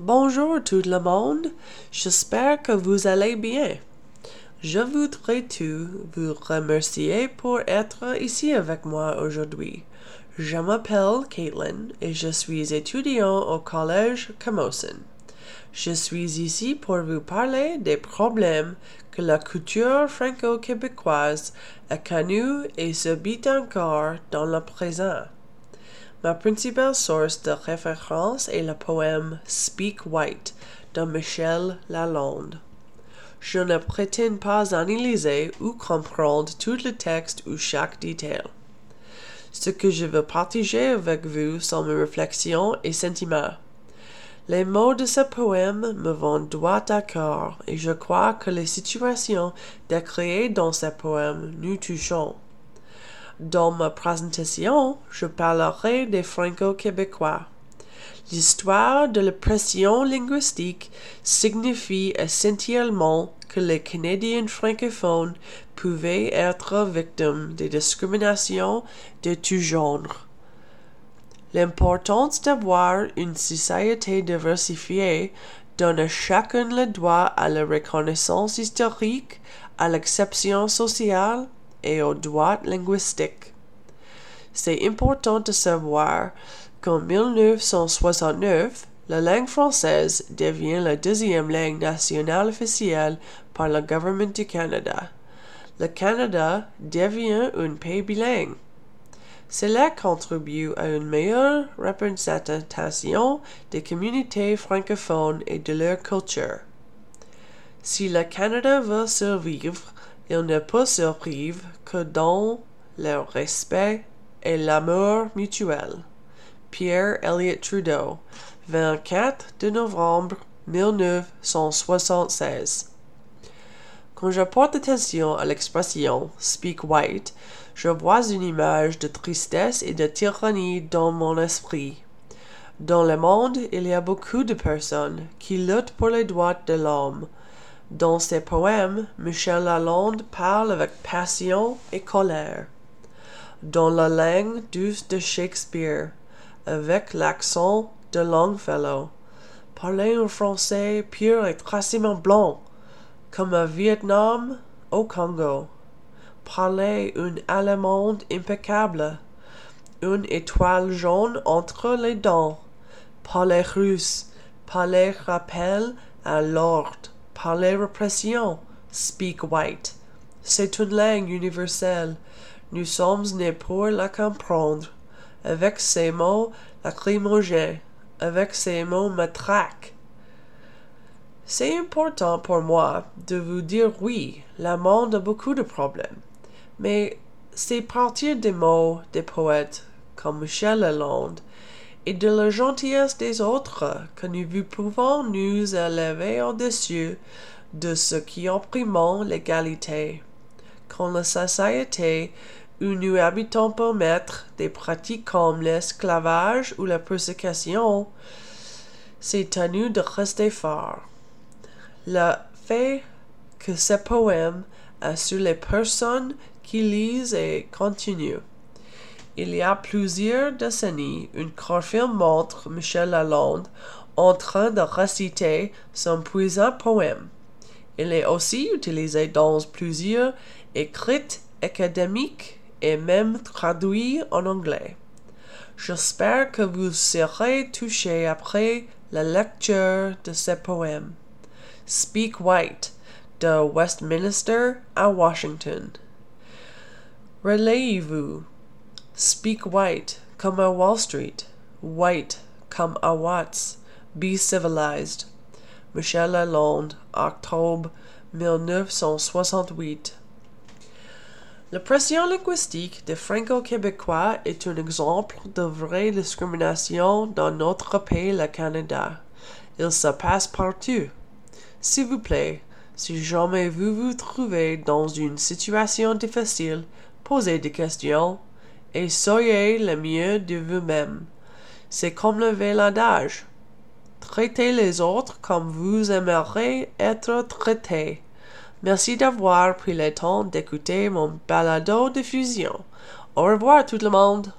Bonjour tout le monde, j'espère que vous allez bien. Je voudrais tout vous remercier pour être ici avec moi aujourd'hui. Je m'appelle Caitlin et je suis étudiant au collège Camosun. Je suis ici pour vous parler des problèmes que la culture franco-québécoise a connus et subit encore dans le présent. Ma principale source de référence est le poème Speak White de Michel Lalonde. Je ne prétends pas analyser ou comprendre tout le texte ou chaque détail. Ce que je veux partager avec vous sont mes réflexions et sentiments. Les mots de ce poème me vont droit à cœur et je crois que les situations décrites dans ce poème nous touchent. Dans ma présentation, je parlerai des franco-québécois. L'histoire de l'oppression linguistique signifie essentiellement que les Canadiens francophones pouvaient être victimes de discriminations de tout genre. L'importance d'avoir une société diversifiée donne à chacun le droit à la reconnaissance historique, à l'exception sociale et aux droits linguistiques. C'est important de savoir qu'en 1969, la langue française devient la deuxième langue nationale officielle par le gouvernement du Canada. Le Canada devient un pays bilingue. Cela contribue à une meilleure représentation des communautés francophones et de leur culture. Si le Canada veut survivre, il ne peut survivre que dans le respect et l'amour mutuel. Pierre Elliott Trudeau, 24 de novembre 1976. Quand je porte attention à l'expression Speak White, je vois une image de tristesse et de tyrannie dans mon esprit. Dans le monde, il y a beaucoup de personnes qui luttent pour les droits de l'homme, dans ses poèmes, Michel Lalonde parle avec passion et colère. Dans la langue douce de Shakespeare, avec l'accent de Longfellow, parler un français pur et tracément blanc, comme à Vietnam, au Congo. Parler une allemande impeccable, une étoile jaune entre les dents. Parler russe, parler rappel à l'ordre par les répressions. Speak white. C'est une langue universelle. Nous sommes nés pour la comprendre. Avec ces mots lacrymogènes, avec ces mots matraques. C'est important pour moi de vous dire oui, la monde a beaucoup de problèmes. Mais c'est partir des mots des poètes comme Michel Lalonde et de la gentillesse des autres que nous pouvons nous élever au-dessus de ce qui opprime l'égalité. Quand la société où nous habitons permettre des pratiques comme l'esclavage ou la persécution, c'est à nous de rester forts. Le fait que ce poème a sur les personnes qui lisent et continuent. Il y a plusieurs décennies, une confirme montre Michel Lalonde en train de réciter son puissant poème. Il est aussi utilisé dans plusieurs écrits académiques et même traduit en anglais. J'espère que vous serez touché après la lecture de ce poème. Speak White de Westminster à Washington. Relayez-vous. Speak white, comme à Wall Street. White, comme à Watts. Be civilized. Michel Lalonde, octobre 1968. La pression linguistique des Franco-Québécois est un exemple de vraie discrimination dans notre pays, le Canada. Il se passe partout. S'il vous plaît, si jamais vous vous trouvez dans une situation difficile, posez des questions et soyez le mieux de vous-même. C'est comme le vélandage. Traitez les autres comme vous aimeriez être traité. Merci d'avoir pris le temps d'écouter mon balado diffusion. Au revoir tout le monde.